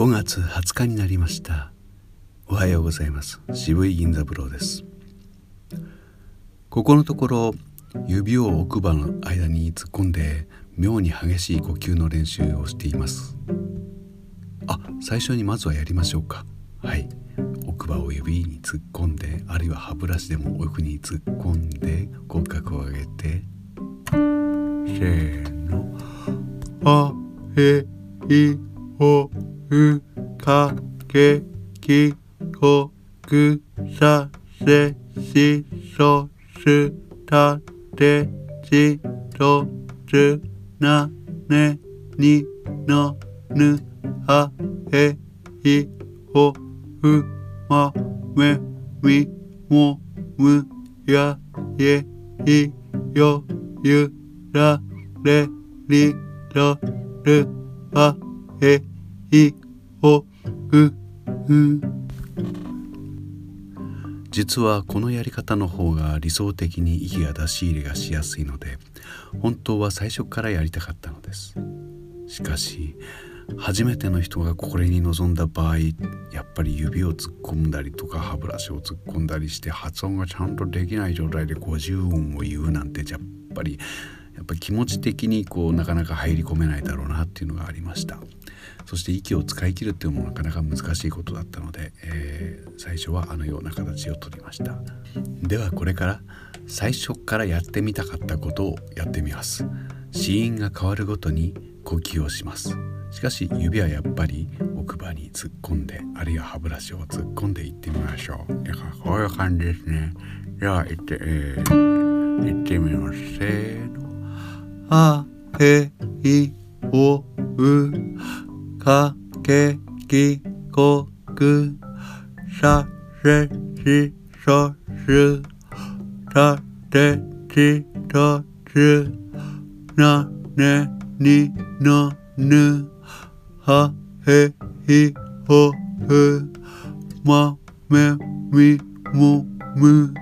5月20日になりました。おはようございます。渋い銀座風呂です。ここのところ指を奥歯の間に突っ込んで妙に激しい呼吸の練習をしています。あ最初にまずはやりましょうか。はい。奥歯を指に突っ込んであるいは歯ブラシでも奥に突っ込んで口角を上げて。せーの。あへいおう。かけきこくさせしそすたてちとつなねにのぬはへいほうまめみもむやえいよゆられりろるあへいほうう。実はこのやり方の方が理想的に息が出し入れがしやすいので本当は最初からやりたかったのです。しかし初めての人がこれに臨んだ場合やっぱり指を突っ込んだりとか歯ブラシを突っ込んだりして発音がちゃんとできない状態で50音を言うなんてやっぱりやっぱり気持ち的にこうなかなか入り込めないだろうなっていうのがありました。そして息を使い切るっていうのもなかなか難しいことだったので、えー、最初はあのような形をとりました。ではこれから最初からやってみたかったことをやってみます。死因が変わるごとに呼吸をします。しかし指はやっぱり奥歯に突っ込んであるいは歯ブラシを突っ込んでいってみましょう。だからこういう感じですね。では行って、えー、行ってみますせーの。あへいおうかけきこくさせしそすたてちとつなねにのぬはへひほふまめみもむ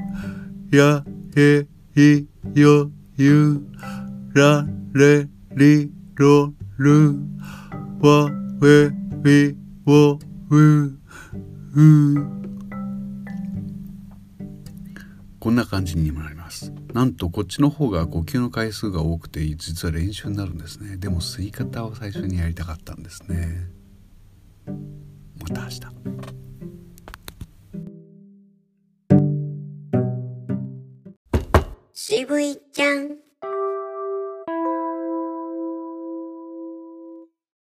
やへひよゆられりろる。わべび wo う。こんな感じになります。なんとこっちの方が呼吸の回数が多くて実は練習になるんですね。でも吸い方を最初にやりたかったんですね。また明日。渋いちゃん